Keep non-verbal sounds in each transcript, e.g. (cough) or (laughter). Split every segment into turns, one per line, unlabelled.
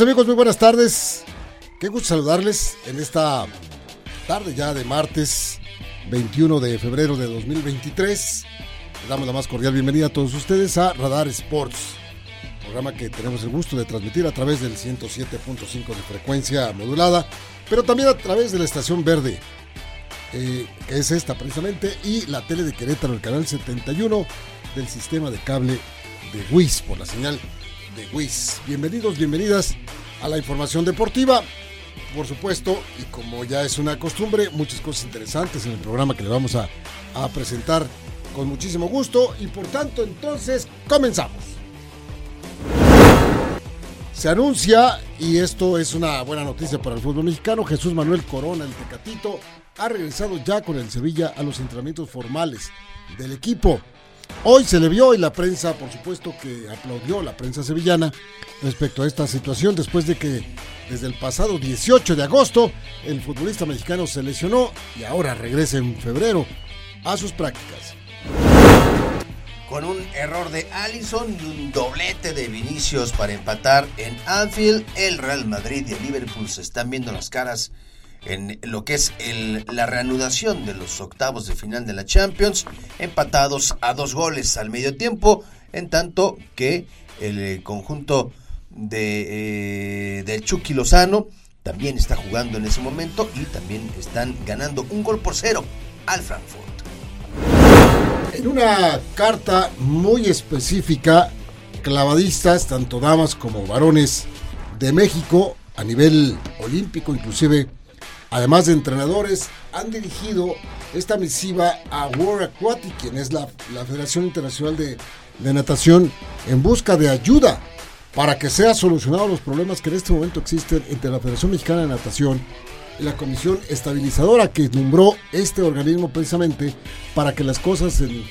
Amigos, muy buenas tardes. Qué gusto saludarles en esta tarde ya de martes 21 de febrero de 2023. Le damos la más cordial bienvenida a todos ustedes a Radar Sports, programa que tenemos el gusto de transmitir a través del 107.5 de frecuencia modulada, pero también a través de la estación verde, eh, que es esta precisamente, y la tele de Querétaro, el canal 71 del sistema de cable de WIS por la señal de WIS. Bienvenidos, bienvenidas a la información deportiva. Por supuesto, y como ya es una costumbre, muchas cosas interesantes en el programa que le vamos a, a presentar con muchísimo gusto. Y por tanto, entonces, comenzamos. Se anuncia, y esto es una buena noticia para el fútbol mexicano, Jesús Manuel Corona, el Tecatito, ha regresado ya con el Sevilla a los entrenamientos formales del equipo. Hoy se le vio y la prensa, por supuesto, que aplaudió la prensa sevillana respecto a esta situación después de que desde el pasado 18 de agosto el futbolista mexicano se lesionó y ahora regresa en febrero a sus prácticas.
Con un error de Allison y un doblete de Vinicius para empatar en Anfield, el Real Madrid y el Liverpool se están viendo las caras en lo que es la reanudación de los octavos de final de la Champions, empatados a dos goles al medio tiempo, en tanto que el eh, conjunto de, eh, del Chucky Lozano también está jugando en ese momento y también están ganando un gol por cero al Frankfurt.
En una carta muy específica, clavadistas, tanto damas como varones de México, a nivel olímpico inclusive, además de entrenadores, han dirigido esta misiva a World Aquatic, quien es la, la Federación Internacional de, de, Natación, en busca de ayuda para que sean solucionados los problemas que en este momento existen entre la Federación Mexicana de Natación y la Comisión Estabilizadora que nombró este organismo precisamente para que las cosas en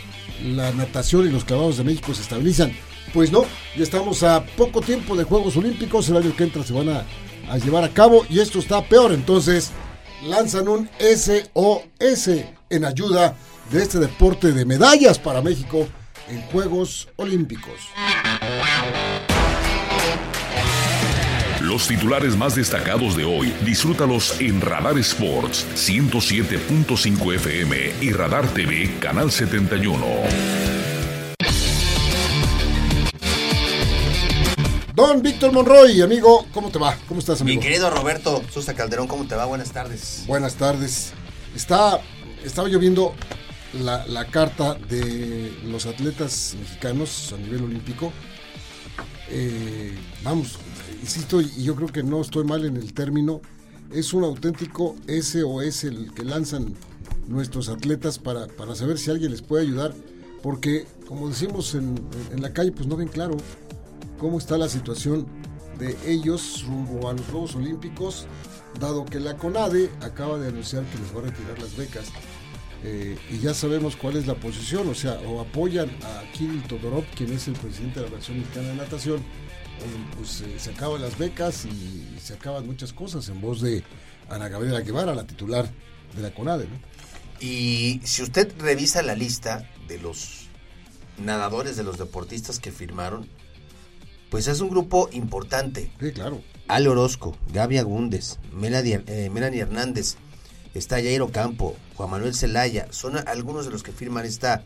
la natación y los clavados de México se estabilizan. Pues no, ya estamos a poco tiempo de Juegos Olímpicos, el año que entra se van a, a llevar a cabo y esto está peor, entonces lanzan un SOS en ayuda de este deporte de medallas para México en Juegos Olímpicos.
Los titulares más destacados de hoy, disfrútalos en Radar Sports 107.5 FM y Radar TV Canal 71.
Don Víctor Monroy, amigo, ¿cómo te va? ¿Cómo estás, amigo?
Mi querido Roberto Sosa Calderón, ¿cómo te va? Buenas tardes.
Buenas tardes. Está, estaba yo viendo la, la carta de los atletas mexicanos a nivel olímpico. Eh, vamos, insisto, y yo creo que no estoy mal en el término, es un auténtico SOS el que lanzan nuestros atletas para, para saber si alguien les puede ayudar, porque como decimos en, en la calle, pues no ven claro cómo está la situación de ellos rumbo a los Juegos Olímpicos, dado que la CONADE acaba de anunciar que les va a retirar las becas. Eh, y ya sabemos cuál es la posición, o sea, o apoyan a Kirill Todorov, quien es el presidente de la Federación Mexicana de Natación, o pues eh, se acaban las becas y se acaban muchas cosas en voz de Ana Gabriela Guevara, la titular de la CONADE. ¿no?
Y si usted revisa la lista de los nadadores, de los deportistas que firmaron, pues es un grupo importante.
Sí, claro.
Ale Orozco, Gaby Agúndez, Melanie, eh, Melanie Hernández, está Jairo Campo, Juan Manuel Zelaya, son algunos de los que firman esta,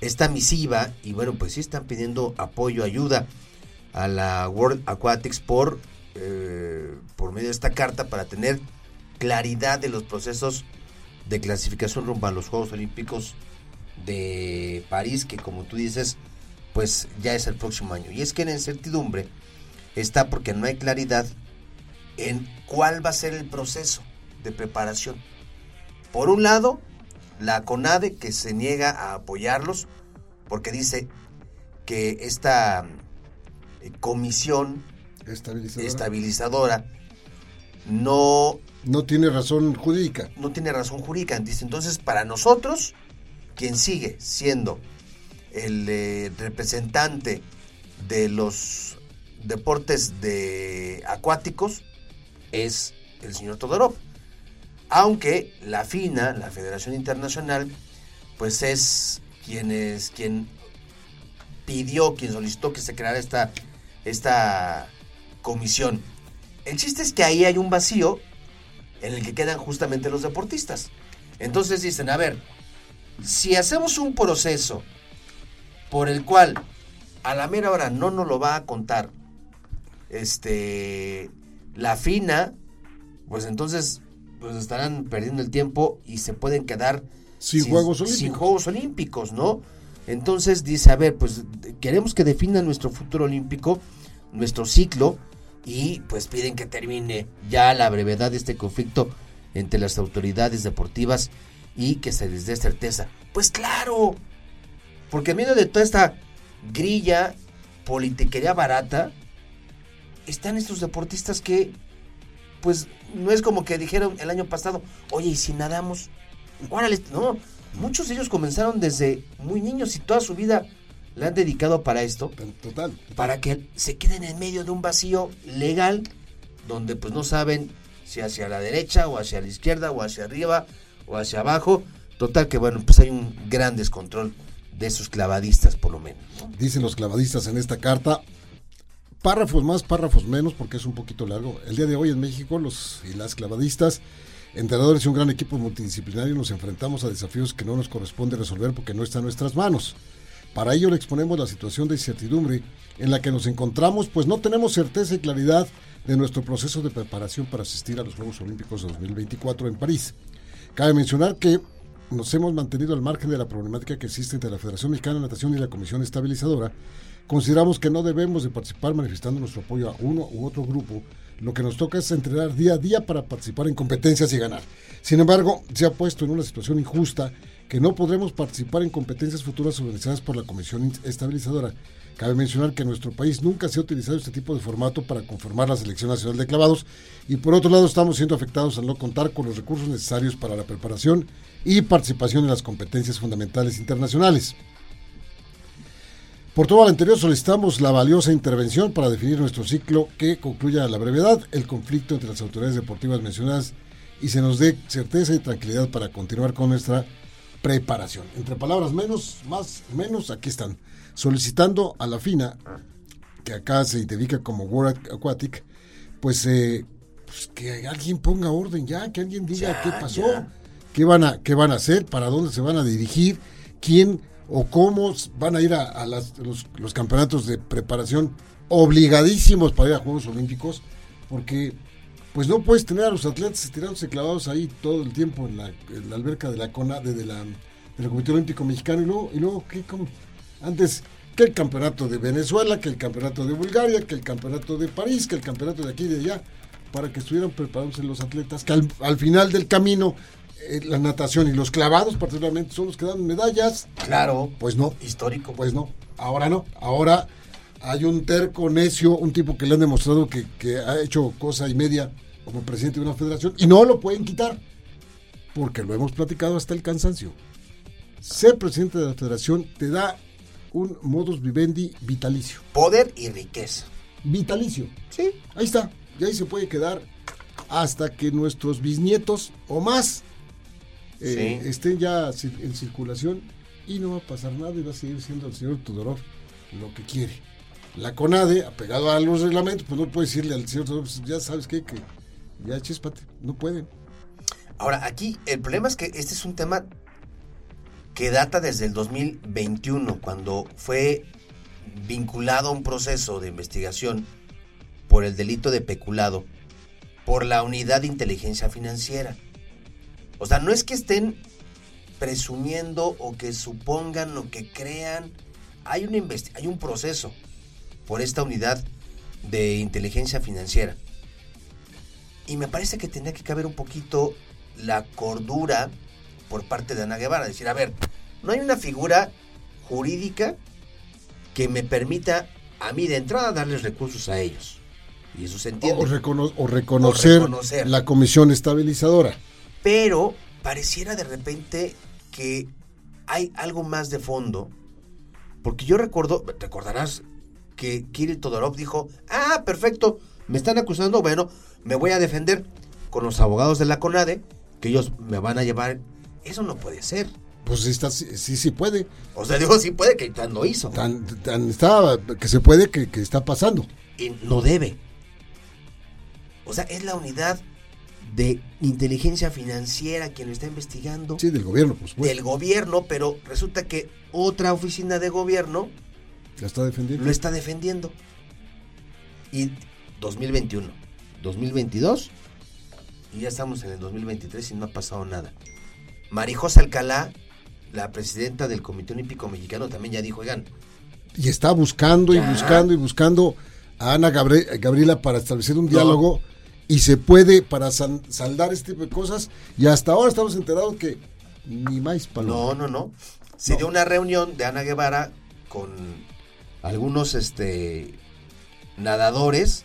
esta misiva y bueno, pues sí están pidiendo apoyo, ayuda a la World Aquatics por, eh, por medio de esta carta para tener claridad de los procesos de clasificación rumbo a los Juegos Olímpicos de París, que como tú dices, pues ya es el próximo año. Y es que la incertidumbre está porque no hay claridad en cuál va a ser el proceso de preparación. Por un lado, la CONADE que se niega a apoyarlos porque dice que esta eh, comisión
Estabilizadora.
estabilizadora no,
No tiene razón jurídica.
no tiene razón jurídica. Dice, entonces, para nosotros, quien sigue siendo el eh, representante de los deportes de acuáticos es el señor Todorov. Aunque la FINA, la Federación Internacional, pues es quien es quien pidió, quien solicitó que se creara esta, esta comisión. El chiste es que ahí hay un vacío en el que quedan justamente los deportistas. Entonces dicen, a ver, si hacemos un proceso por el cual a la mera hora no nos lo va a contar este la FINA, pues entonces pues estarán perdiendo el tiempo y se pueden quedar
Sin Juegos
sin
Olímpicos.
Juegos Olímpicos, ¿no? Entonces dice, a ver, pues queremos que defina nuestro futuro olímpico, nuestro ciclo, y pues piden que termine ya la brevedad de este conflicto entre las autoridades deportivas y que se les dé certeza. Pues claro, porque en medio de toda esta grilla, politiquería barata, están estos deportistas que, pues, no es como que dijeron el año pasado, oye, ¿y si nadamos? Órale, no. Muchos de ellos comenzaron desde muy niños y toda su vida la han dedicado para esto,
Total.
para que se queden en medio de un vacío legal donde pues no saben si hacia la derecha o hacia la izquierda o hacia arriba o hacia abajo. Total que bueno, pues hay un gran descontrol de esos clavadistas por lo menos. ¿no?
Dicen los clavadistas en esta carta. Párrafos más, párrafos menos, porque es un poquito largo. El día de hoy en México, los y las clavadistas, entrenadores y un gran equipo multidisciplinario, nos enfrentamos a desafíos que no nos corresponde resolver porque no está en nuestras manos. Para ello le exponemos la situación de incertidumbre en la que nos encontramos, pues no tenemos certeza y claridad de nuestro proceso de preparación para asistir a los Juegos Olímpicos de 2024 en París. Cabe mencionar que nos hemos mantenido al margen de la problemática que existe entre la Federación Mexicana de Natación y la Comisión Estabilizadora. Consideramos que no debemos de participar manifestando nuestro apoyo a uno u otro grupo. Lo que nos toca es entrenar día a día para participar en competencias y ganar. Sin embargo, se ha puesto en una situación injusta que no podremos participar en competencias futuras organizadas por la Comisión Estabilizadora. Cabe mencionar que nuestro país nunca se ha utilizado este tipo de formato para conformar la Selección Nacional de Clavados y por otro lado estamos siendo afectados al no contar con los recursos necesarios para la preparación y participación en las competencias fundamentales internacionales. Por todo lo anterior solicitamos la valiosa intervención para definir nuestro ciclo que concluya a la brevedad el conflicto entre las autoridades deportivas mencionadas y se nos dé certeza y tranquilidad para continuar con nuestra preparación. Entre palabras menos, más, menos, aquí están. Solicitando a la FINA, que acá se identifica como World Aquatic, pues, eh, pues que alguien ponga orden ya, que alguien diga
Ya,
qué pasó,
ya.
qué van, a, qué van a hacer, para dónde se van a dirigir, quién o cómo van a ir a, a las- los, los campeonatos de preparación obligadísimos para ir a Juegos Olímpicos, porque pues no puedes tener a los atletas estirándose clavados ahí todo el tiempo en la, en la alberca de la de la, del Comité Olímpico Mexicano, y luego, y luego ¿qué? ¿Cómo? Antes, que el campeonato de Venezuela, que el campeonato de Bulgaria, que el campeonato de París, que el campeonato de aquí y de allá, para que estuvieran preparados los atletas, que al, al final del camino, eh, la natación y los clavados particularmente son los que dan medallas,
Claro,
pues no,
histórico.
pues no, ahora no. Ahora hay un terco necio, un tipo que le han demostrado que, que ha hecho cosa y media como presidente de una federación y no lo pueden quitar. Porque lo hemos platicado hasta el cansancio. Ser presidente de la federación te da un modus vivendi vitalicio.
Poder y riqueza.
Vitalicio.
Sí.
Ahí está. Y ahí se puede quedar hasta que nuestros bisnietos o más eh,
Sí.
estén ya en circulación y no va a pasar nada y va a seguir siendo el señor Tudorov lo que quiere. La CONADE, apegado a los reglamentos, pues no puede decirle al señor Tudorov, ya sabes qué, que ya chispate, no pueden.
Ahora, aquí el problema es que este es un tema que data desde el 2021, cuando fue vinculado a un proceso de investigación por el delito de peculado por la unidad de inteligencia financiera. O sea, no es que estén presumiendo o que supongan o que crean. Hay, hay un proceso por esta unidad de inteligencia financiera. Y me parece que tendría que caber un poquito la cordura por parte de Ana Guevara. Decir, a ver, no hay una figura jurídica que me permita a mí de entrada darles recursos a ellos. Y eso se entiende.
O, recono- o reconocer,
O reconocer.
la comisión estabilizadora.
Pero pareciera de repente que hay algo más de fondo. Porque yo recuerdo, recordarás que Kirill Todorov dijo, ah, perfecto, me están acusando, bueno, me voy a defender con los abogados de la CONADE, que ellos me van a llevar. Eso no puede ser.
Pues sí, está, sí, sí, sí puede.
O sea, digo, sí puede que no hizo.
Tan, tan está, que se puede, que, que está pasando.
Y no debe. O sea, es la unidad de inteligencia financiera quien lo está investigando.
Sí, del gobierno, pues. pues
del gobierno, pero resulta que otra oficina de gobierno
la está defendiendo.
lo está defendiendo. Y 2021, 2022, y ya estamos en el 2023 y no ha pasado nada. Marijosa Alcalá, la presidenta del Comité Olímpico Mexicano, también ya dijo, oigan,
Y está buscando
Ya.
y buscando y buscando a Ana Gabriela, Gabriela para establecer un
No.
diálogo y se puede para saldar este tipo de cosas. Y hasta ahora estamos enterados que ni más
no,
paloma.
no, no. Se
No.
dio una reunión de Ana Guevara con algunos este nadadores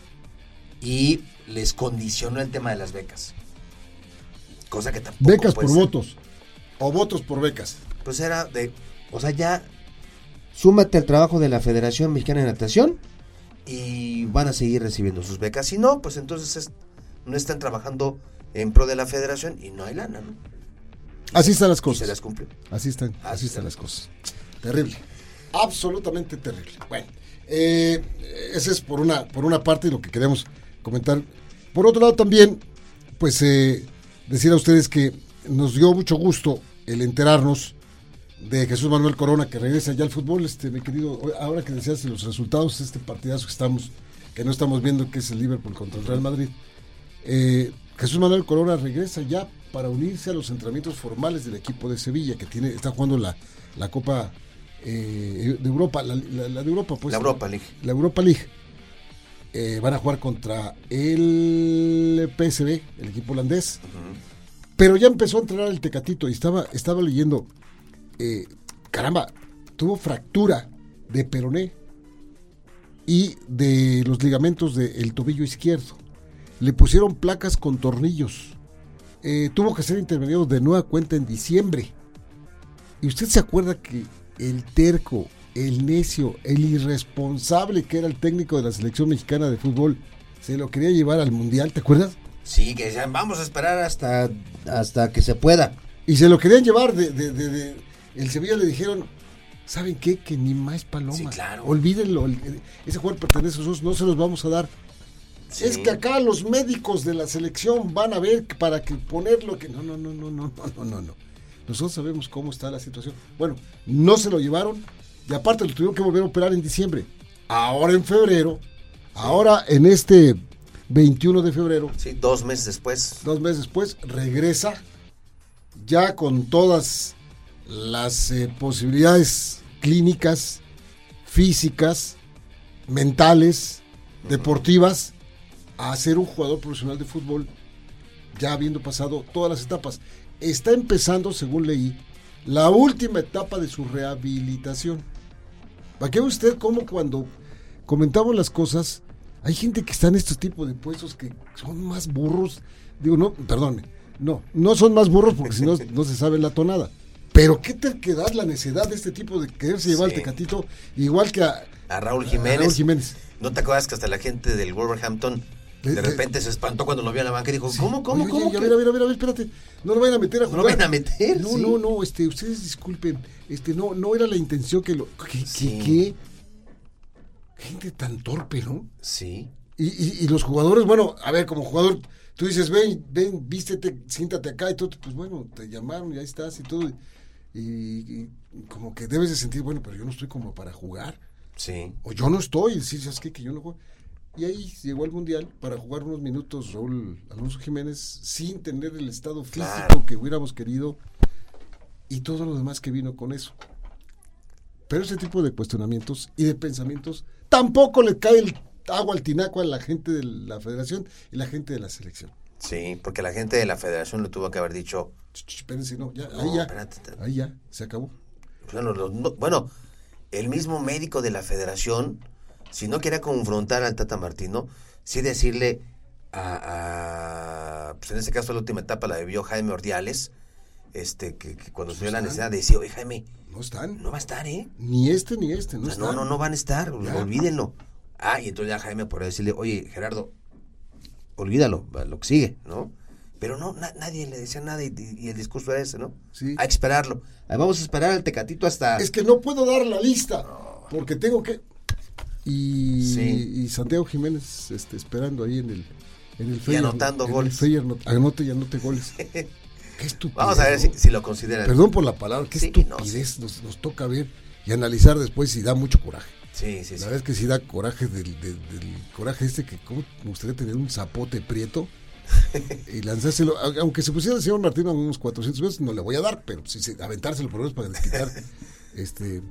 y les condicionó el tema de las becas. Cosa que tampoco
Becas por
ser.
votos. O votos por becas.
pues era de, o sea, ya súmate al trabajo de la Federación Mexicana de Natación y van a seguir recibiendo sus becas. Si no, pues entonces es- no están trabajando en pro de la Federación y no hay lana, ¿no?
Así están las
Y se
cosas.
las cumplió.
Así están,
Así
están. las cosas. Terrible. Absolutamente terrible. Bueno, eh, ese es por una, por una parte lo que queremos comentar. Por otro lado también, pues eh, decir a ustedes que nos dio mucho gusto el enterarnos de Jesús Manuel Corona que regresa ya al fútbol, este mi querido, ahora que decías los resultados, este partidazo que estamos, que no estamos viendo que es el Liverpool contra el Real Madrid. Eh, Jesús Manuel Corona regresa ya para unirse a los entrenamientos formales del equipo de Sevilla, que tiene, está jugando la, la Copa eh, de Europa, la, la- la de Europa, pues.
la Europa League.
La Europa League. Eh, van a jugar contra el PSV, el equipo holandés. Pero ya empezó a entrenar el Tecatito y estaba, estaba leyendo, eh, caramba, tuvo fractura de peroné y de los ligamentos del tobillo izquierdo. Le pusieron placas con tornillos. Eh, tuvo que ser intervenido de nueva cuenta en diciembre. ¿Y usted se acuerda que el terco, el necio, el irresponsable que era el técnico de la selección mexicana de fútbol, se lo quería llevar al mundial? ¿Te acuerdas?
Sí, que decían, vamos a esperar hasta, hasta que se pueda.
Y se lo querían llevar de, el Sevilla le dijeron, ¿saben qué? Que ni más
palomas.
Olvídenlo, ese jugador pertenece a nosotros, no se los vamos a dar. Es que acá los médicos de la selección van a ver para que ponerlo que no, no, no, no, no, no, no, no. Nosotros sabemos cómo está la situación. Bueno, no se lo llevaron y aparte lo tuvieron que volver a operar en diciembre. Ahora en febrero, ahora en este 21 de febrero,
Sí, dos meses después.
dos meses después, regresa ya con todas las eh, posibilidades clínicas, físicas, mentales, deportivas, a ser un jugador profesional de fútbol, ya habiendo pasado todas las etapas. Está empezando, según leí, la última etapa de su rehabilitación. ¿Para qué usted cómo cuando comentamos las cosas, hay gente que está en estos tipos de puestos que son más burros? Digo, no, perdón, no, no son más burros porque si no, (laughs) no se sabe la tonada. Pero qué terquedad la necedad de este tipo de quererse llevar
Sí.
al Tecatito, igual que a,
A Raúl
a
Jiménez.
Raúl Jiménez.
¿No te acuerdas que hasta la gente del Wolverhampton de repente se espantó cuando lo vio en la banca y dijo, ¿cómo, cómo,
Oye,
cómo?
oye, a
que-
ver, a ver, a ver, a ver, espérate. No lo vayan a meter a
No
jugar.
lo vayan a meter,
No,
sí.
no, no, este, ustedes disculpen. Este, no, no era la intención que lo. ¿Qué, qué,
Sí.
qué? Gente tan torpe, ¿no?
Sí.
Y, y- y los jugadores, bueno, a ver, como jugador, tú dices, ven, ven, vístete, siéntate acá y todo, pues bueno, te llamaron y ahí estás y todo. Y, y como que debes de sentir, bueno, pero yo no estoy como para jugar.
Sí.
O yo no estoy, y decir, ¿sabes qué? Que yo no juego. Y ahí llegó al Mundial para jugar unos minutos Raúl Alonso Jiménez sin tener el estado físico
Claro.
que hubiéramos querido y todo lo demás que vino con eso. Pero ese tipo de cuestionamientos y de pensamientos tampoco le cae el agua al tinaco a la gente de la federación y la gente de la selección.
Sí, porque la gente de la federación le tuvo que haber dicho,
Ch, ch, Espérense, no, ya,
No,
ahí ya,
espérate, te-
ahí ya, se acabó.
bueno, los- no- bueno, el mismo médico de la federación, si no quería confrontar al Tata Martino, sí decirle a, pues en este caso la última etapa la vivió Jaime Ordiales, este, que, cuando se dio la necesidad decía, oye Jaime,
no están.
No va a estar, ¿eh?
Ni este ni este, no
No, no, no van a estar, olvídenlo. Ah, y entonces ya Jaime por decirle, oye Gerardo, olvídalo, lo que sigue, ¿no? Pero no, nadie le decía nada y, el discurso era ese, ¿no?
Sí.
Hay que esperarlo. vamos a esperar al Tecatito hasta...
Es que no puedo dar la lista, porque tengo que... Y, y Santiago Jiménez este, esperando ahí en el, en el
Y anotando goles.
anote y anote goles. (laughs) Qué estupidez.
Vamos a ver si, lo consideran.
Perdón por la palabra, qué estupidez nos, nos, toca ver y analizar después y da mucho coraje.
Sí, sí,
La verdad es que sí da coraje del, del, coraje este que como me gustaría tener un zapote prieto (laughs) y lanzárselo, aunque se pusiera el señor Martín a unos 400 veces, no le voy a dar, pero si se, aventárselo por lo menos para desquitar (laughs) este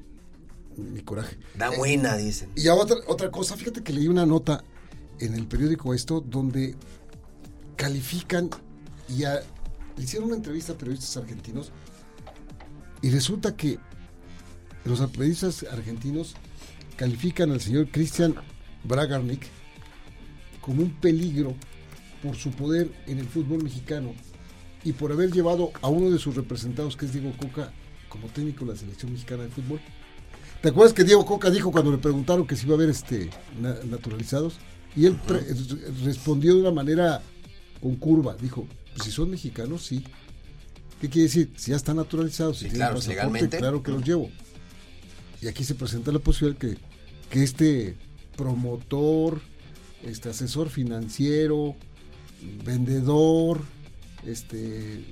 mi coraje.
Da buena, dicen.
Y otra, otra cosa, fíjate que leí una nota en el periódico esto donde califican y le hicieron una entrevista a periodistas argentinos y resulta que los periodistas argentinos califican al señor Christian Bragarnik como un peligro por su poder en el fútbol mexicano y por haber llevado a uno de sus representados, que es Diego Coca, como técnico de la selección mexicana de fútbol. ¿Te acuerdas que Diego Coca dijo cuando le preguntaron que si iba a haber este, naturalizados? Y él respondió de una manera con curva. Dijo, pues si son mexicanos, sí. ¿Qué quiere decir? Si ya están naturalizados, si tienen pasaporte, claro que los llevo. Y aquí se presenta la posibilidad que, que este promotor, este asesor financiero, vendedor, este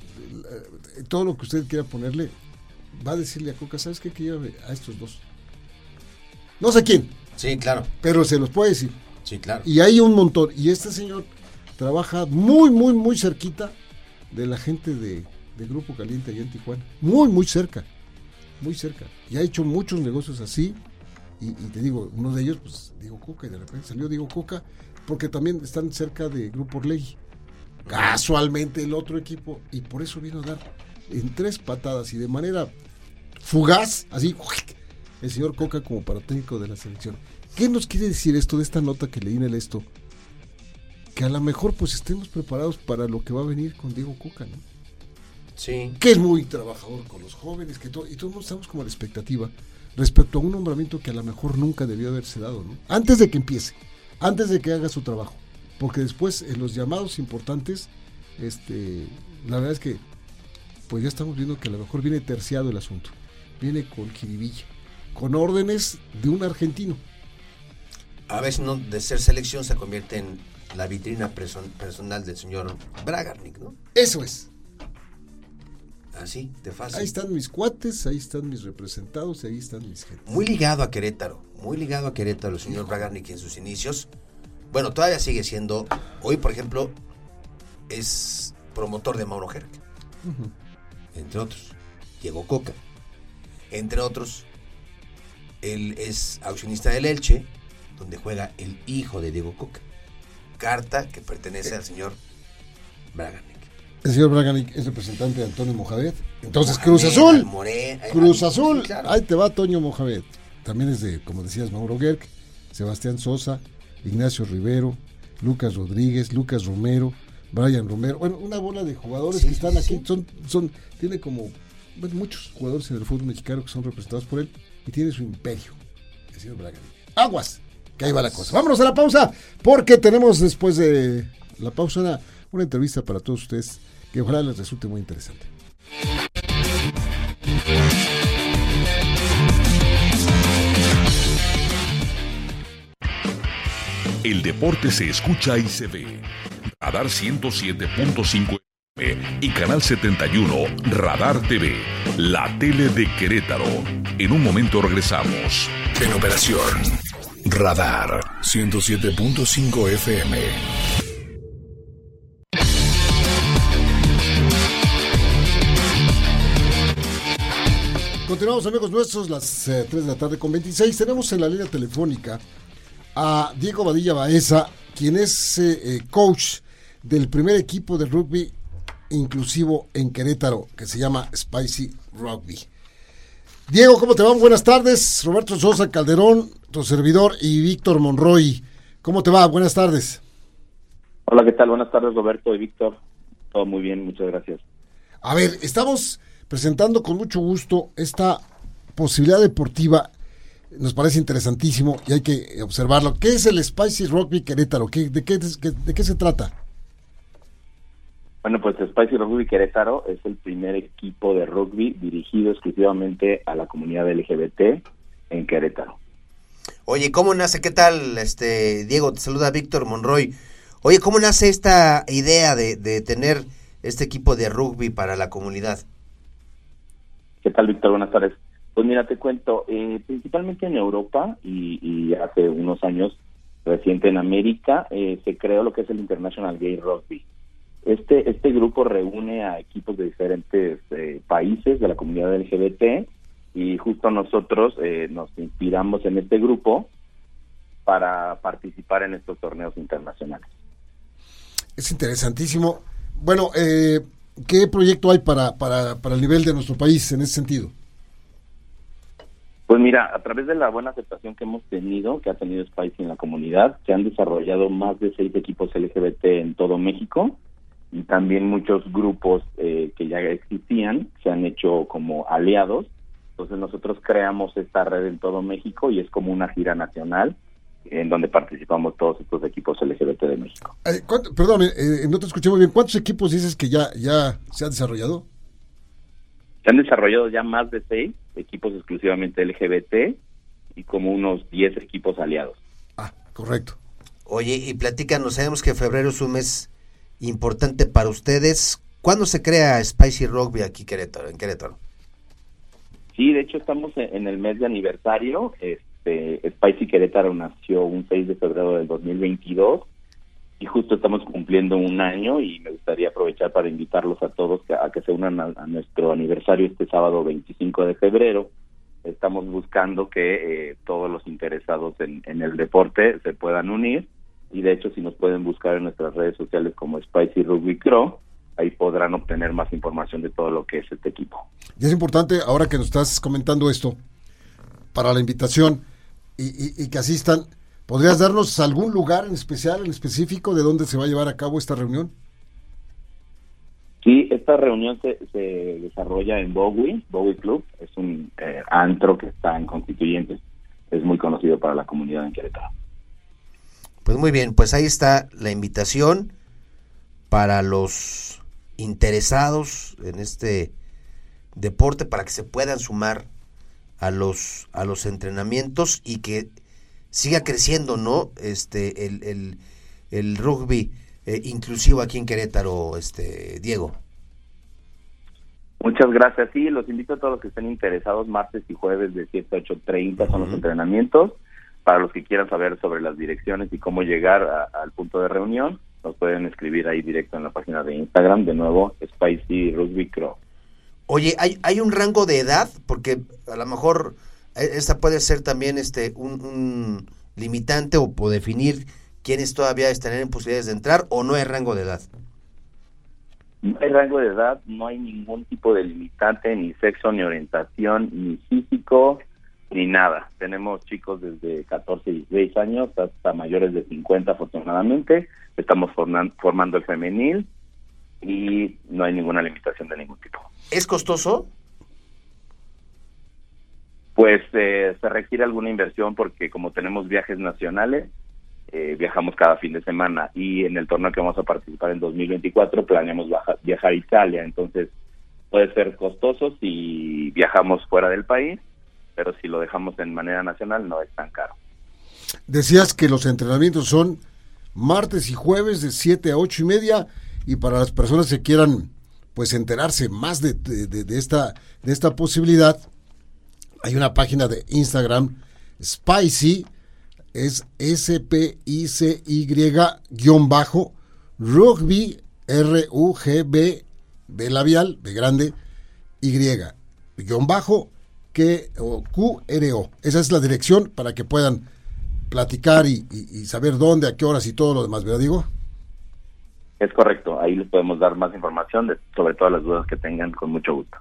todo lo que usted quiera ponerle, va a decirle a Coca, ¿sabes qué? Que lleve a estos dos. No sé quién.
Sí, claro.
Pero se los puede decir.
Sí, claro.
Y hay un montón. Y este señor trabaja muy, muy, muy cerquita de la gente de, Grupo Caliente allá en Tijuana. Muy, muy cerca. Muy cerca. Y ha hecho muchos negocios así. Y, te digo, uno de ellos, pues Diego Coca, y de repente salió Diego Coca, porque también están cerca de Grupo Orlegui. Casualmente el otro equipo, y por eso vino a dar en tres patadas y de manera fugaz, así, el señor Coca como para técnico de la selección. ¿Qué nos quiere decir esto de esta nota que leí en el esto? Que a lo mejor pues estemos preparados para lo que va a venir con Diego Coca, ¿no?
Sí.
Que es muy trabajador con los jóvenes, que todo, y todos estamos como a la expectativa respecto a un nombramiento que a lo mejor nunca debió haberse dado, ¿no? Antes de que empiece, antes de que haga su trabajo. Porque después en los llamados importantes, este, la verdad es que pues ya estamos viendo que a lo mejor viene terciado el asunto. Viene con jiribilla, con órdenes de un argentino
a veces no de ser selección se convierte en la vitrina personal del señor Bragarnik, ¿no?
Eso es.
Así, de fácil.
Ahí están mis cuates, ahí están mis representados, ahí están mis
gente. Muy ligado a Querétaro, muy ligado a Querétaro el señor Bragarnik en sus inicios. Bueno, todavía sigue siendo, hoy por ejemplo, es promotor de Mauro Herc, entre otros. Diego Coca, entre otros. Él es accionista del Elche, donde juega el hijo de Diego Coca. Carta que pertenece al señor Braganic.
El señor Braganic es representante de Antonio Mojavet. Entonces, Cruz Azul. Cruz Azul. Ahí te va Toño Mojavet. También es de, como decías, Mauro Gerg, Sebastián Sosa, Ignacio Rivero, Lucas Rodríguez, Lucas Romero, Brian Romero. Bueno, una bola de jugadores que están aquí. Son, son, tiene como muchos jugadores en el fútbol mexicano que son representados por él y tiene su imperio, el señor Braganic. Aguas que ahí va la cosa. Vámonos a la pausa, porque tenemos después de la pausa una, una entrevista para todos ustedes que ojalá les resulte muy interesante.
El deporte se escucha y se ve. Radar 107.5 y Canal 71 Radar TV, la tele de Querétaro. En un momento regresamos. En operación. Radar 107.5 FM.
Continuamos amigos nuestros, las 3 eh, de la tarde con 26. Tenemos en la línea telefónica a Diego Badilla Baeza, quien es eh, eh, coach del primer equipo de rugby inclusivo en Querétaro, que se llama Spicy Rugby. Diego, ¿cómo te va? Buenas tardes. Roberto Sosa Calderón, tu servidor, y Víctor Monroy. ¿Cómo te va? Buenas tardes.
Hola, ¿qué tal? Buenas tardes, Roberto y Víctor. Todo muy bien, muchas gracias.
A ver, estamos presentando con mucho gusto esta posibilidad deportiva. Nos parece interesantísimo y hay que observarlo. ¿Qué es el Spicy Rugby Querétaro? ¿Qué, de, qué, ¿De qué se trata?
Bueno, pues Spicy Rugby Querétaro es el primer equipo de rugby dirigido exclusivamente a la comunidad LGBT en Querétaro.
Oye, ¿cómo nace? ¿Qué tal, este Diego? Te saluda Víctor Monroy. Oye, ¿cómo nace esta idea de, de tener este equipo de rugby para la comunidad?
¿Qué tal, Víctor? Buenas tardes. Pues mira, te cuento, eh, principalmente en Europa y, y, hace unos años reciente en América eh, se creó lo que es el International Gay Rugby. Este, este grupo reúne a equipos de diferentes eh, países de la comunidad LGBT y justo nosotros eh, nos inspiramos en este grupo para participar en estos torneos internacionales.
Es interesantísimo. Bueno, eh, ¿qué proyecto hay para, para, para el nivel de nuestro país en ese sentido?
Pues mira, a través de la buena aceptación que hemos tenido, que ha tenido Spice en la comunidad, se han desarrollado más de seis equipos LGBT en todo México y también muchos grupos eh, que ya existían se han hecho como aliados. Entonces nosotros creamos esta red en todo México y es como una gira nacional en donde participamos todos estos equipos LGBT de México.
Eh, perdón, eh, no te escuché muy bien. ¿Cuántos equipos dices que ya, ya se han desarrollado?
Se han desarrollado ya más de seis equipos exclusivamente LGBT y como unos diez equipos aliados.
Ah, correcto.
Oye, y platícanos, sabemos que febrero es un mes importante para ustedes. ¿Cuándo se crea Spicy Rugby aquí Querétaro, en Querétaro?
Sí, de hecho estamos en el mes de aniversario. Este, Spicy Querétaro nació un 6 de febrero del 2022 y justo estamos cumpliendo un año y me gustaría aprovechar para invitarlos a todos a que se unan a, nuestro aniversario este sábado 25 de febrero. Estamos buscando que eh, todos los interesados en, en el deporte se puedan unir y de hecho si nos pueden buscar en nuestras redes sociales como Spicy Rugby Crow, ahí podrán obtener más información de todo lo que es este equipo.
Y es importante, ahora que nos estás comentando esto, para la invitación y, que asistan, ¿podrías darnos algún lugar en especial, en específico, de dónde se va a llevar a cabo esta reunión?
Sí, esta reunión se, desarrolla en Bowie, Bowie Club, es un eh, antro que está en Constituyentes, es muy conocido para la comunidad en Querétaro.
Pues muy bien, pues ahí está la invitación para los interesados en este deporte para que se puedan sumar a los a los entrenamientos y que siga creciendo, ¿no? Este el, el, el rugby eh, inclusivo aquí en Querétaro, este Diego.
Muchas gracias. Sí, los invito a todos los que estén interesados martes y jueves de 7 a 8:30 son los entrenamientos para los que quieran saber sobre las direcciones y cómo llegar al punto de reunión, nos pueden escribir ahí directo en la página de Instagram, de nuevo, Spicy Rugby Crow.
Oye, ¿hay, ¿hay un rango de edad? Porque a lo mejor eh, esta puede ser también este un, limitante o, o definir quiénes todavía están en posibilidades de entrar o no hay rango de edad.
No hay rango de edad, no hay ningún tipo de limitante, ni sexo, ni orientación, ni físico, ni nada. Tenemos chicos desde 14 y 16 años hasta mayores de 50 afortunadamente. Estamos formando el femenil y no hay ninguna limitación de ningún tipo.
¿Es costoso?
Pues eh, se requiere alguna inversión porque como tenemos viajes nacionales, eh, viajamos cada fin de semana y en el torneo que vamos a participar en 2024 planeamos viajar a Italia, entonces puede ser costoso si viajamos fuera del país pero si lo dejamos en manera nacional no es tan caro.
Decías que los entrenamientos son martes y jueves de 7 a 8 y media y para las personas que quieran pues enterarse más de, de, esta, de esta posibilidad, hay una página de Instagram, Spicy, es S-P-I-C-Y rugby, R-U-G-B, B labial, B grande, Y, guion bajo, que, o QRO. Esa es la dirección para que puedan platicar y, saber dónde, a qué horas y todo lo demás, ¿verdad, digo?
Es correcto, ahí les podemos dar más información de, sobre todas las dudas que tengan con mucho gusto.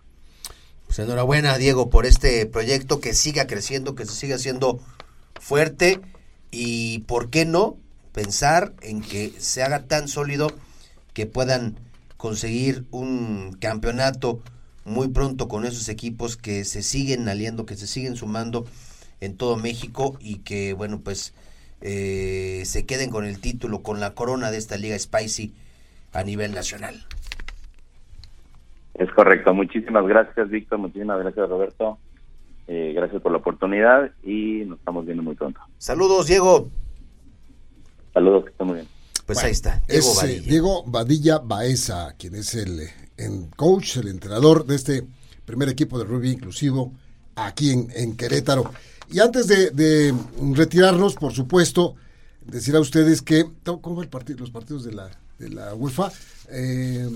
Pues enhorabuena, Diego, por este proyecto que siga creciendo, que se siga haciendo fuerte y, ¿por qué no? Pensar en que se haga tan sólido que puedan conseguir un campeonato muy pronto con esos equipos que se siguen aliando, que se siguen sumando en todo México y que, bueno, pues eh, se queden con el título, con la corona de esta liga Spicy a nivel nacional.
Es correcto. Muchísimas gracias, Víctor. Muchísimas gracias, Roberto. Eh, gracias por la oportunidad y nos estamos viendo muy pronto.
Saludos, Diego.
Saludos, que estén muy bien.
Pues
Bueno,
ahí está, Diego
es,
Vadilla.
Diego Vadilla Baeza, quien es el, eh, en coach, el entrenador de este primer equipo de rugby inclusivo aquí en, en Querétaro. Y antes de, de retirarnos, por supuesto, decir a ustedes que, ¿cómo va el partido, los partidos de la, de la UEFA? Eh,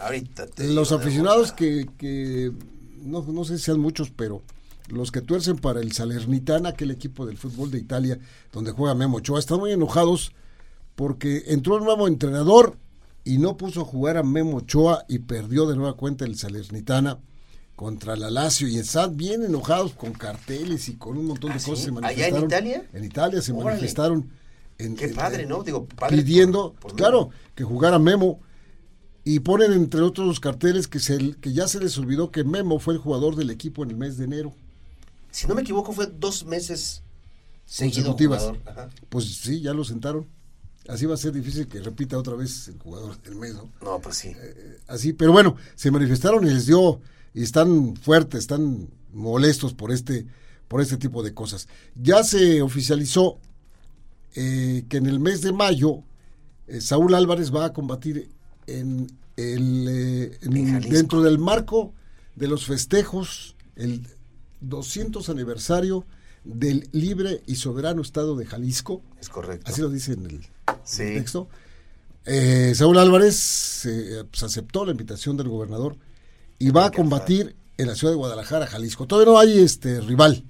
Ahorita te
los aficionados que, que no, no sé si sean muchos, pero los que tuercen para el Salernitana, aquel equipo del fútbol de Italia, donde juega Memo Ochoa, están muy enojados porque entró un nuevo entrenador y no puso a jugar a Memo Ochoa y perdió de nueva cuenta el Salernitana contra la Lazio y están bien enojados con carteles y con un montón de
¿Ah,
cosas.
sí?
Se
¿Allá en
manifestaron.
Italia?
En Italia se
Órale.
manifestaron. En,
Qué padre,
en-
¿no? Digo, padre
pidiendo,
por- por
claro, que jugara Memo y ponen entre otros los carteles que se que ya se les olvidó que Memo fue el jugador del equipo en el mes de enero.
Si no me equivoco, fue dos meses seguido
Consecutivas.
jugador. Ajá.
Pues sí, ya lo sentaron. Así va a ser difícil que repita otra vez el jugador del mes, ¿no?
No, pues sí.
Así, pero bueno, se manifestaron y les dio y están fuertes, están molestos por este por este tipo de cosas. Ya se oficializó eh, que en el mes de mayo eh, Saúl Álvarez va a combatir en el eh, en- dentro del marco de los festejos el 200 aniversario del libre y soberano estado de Jalisco.
Es correcto.
Así lo dice en el
Sí.
el texto. Eh, Saúl Álvarez eh, pues, aceptó la invitación del gobernador y va a combatir en la ciudad de Guadalajara, Jalisco. Todavía no hay este rival,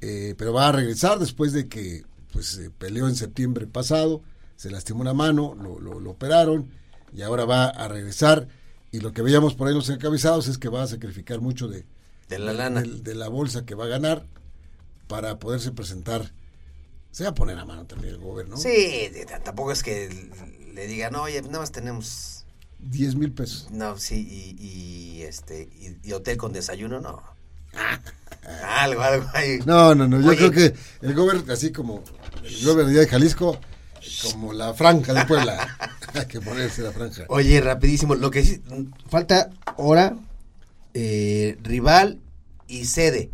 eh, pero va a regresar después de que pues eh, peleó en septiembre pasado, se lastimó una mano, lo, lo- lo operaron y ahora va a regresar. Y lo que veíamos por ahí en los encabezados es que va a sacrificar mucho de,
De la lana.
de la bolsa que va a ganar para poderse presentar. Se va a poner a mano también el gobierno.
Sí, de- de- tampoco es que le digan, oye, nada más tenemos.
10 mil pesos.
No, sí, y, y, este, y, y hotel con desayuno, no. (laughs) algo, algo ahí.
No, no, no. Yo
Oye.
creo que el gobierno, así como el gobierno de Jalisco, como la franja de Puebla. Hay (laughs) (laughs) que ponerse la franja.
Oye, rapidísimo, lo que sí, falta hora, eh, rival y sede.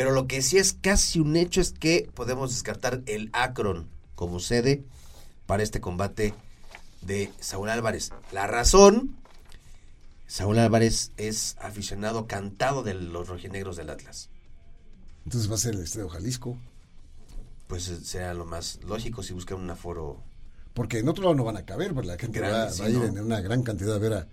Pero lo que sí es casi un hecho es que podemos descartar el Akron como sede para este combate de Saúl Álvarez. La razón, Saúl Álvarez es aficionado cantado de los rojinegros del Atlas.
Entonces va a ser el Estadio Jalisco.
Pues eh, será lo más lógico si buscan un aforo
Porque en otro lado no van a caber, porque la gente
Grande,
va,
sí,
a ir
¿no?
en una gran cantidad a ver a,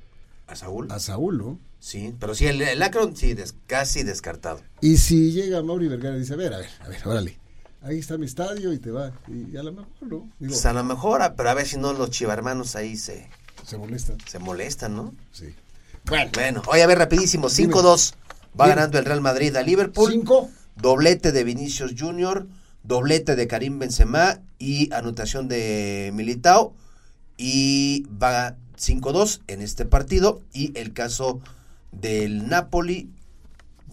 a Saúl.
a Saúl, ¿no?
Sí, pero sí, el, el Akron sí, des- casi descartado.
Y si llega Mauri Vergara y dice, a ver, a ver, a ver, órale. Ahí está mi estadio y te va. Y a lo mejor, ¿no? Digo,
Pues a lo mejor, ah, pero a ver si no los chivarmanos ahí se,
se molesta.
se molestan, ¿no?
Sí. Bueno,
Bueno, oye, a ver, rapidísimo, 5-2. Va
Dime.
ganando el Real Madrid a Liverpool.
cinco.
Doblete de Vinicius Junior, doblete de Karim Benzema y anotación de Militao. Y va 5-2 en este partido. Y el caso del Napoli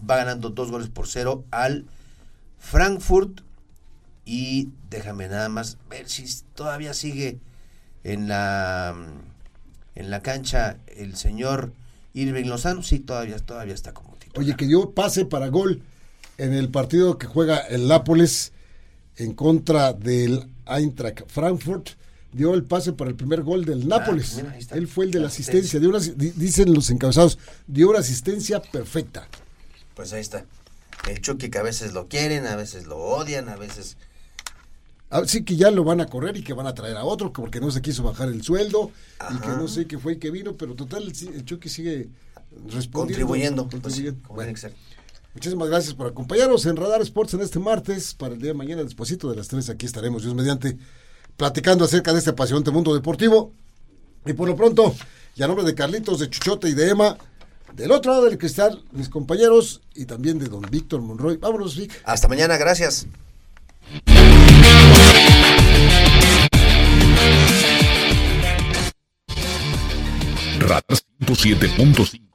va ganando dos goles por cero al Frankfurt. Y déjame nada más ver si todavía sigue en la en la cancha el señor Irving Lozano. Sí, todavía, todavía está como titular.
Oye, que dio pase para gol en el partido que juega el Nápoles en contra del Eintracht Frankfurt. Dio el pase para el primer gol del Nápoles.
Ah, mira, ahí está.
Él fue el de la
La
asistencia. Dio una dicen los encabezados, dio una asistencia perfecta.
Pues ahí está. El Chucky que a veces lo quieren, a veces lo odian, a veces...
Así que ya lo van a correr y que van a traer a otro porque no se quiso bajar el sueldo y que no sé qué fue y que vino, pero total el, Chucky sigue respondiendo.
Contribuyendo. Pues,
contribuyendo. Bueno. Muchísimas gracias por acompañarnos en Radar Sports en este martes. Para el día de mañana, despuesito de las 3, aquí estaremos, Dios mediante, platicando acerca de este apasionante mundo deportivo. Y por lo pronto, y a nombre de Carlitos, de Chuchote y de Emma, Del otro lado del cristal, mis compañeros y también de don Víctor Monroy. Vámonos, Vic.
Hasta mañana, gracias.
Radar 107.5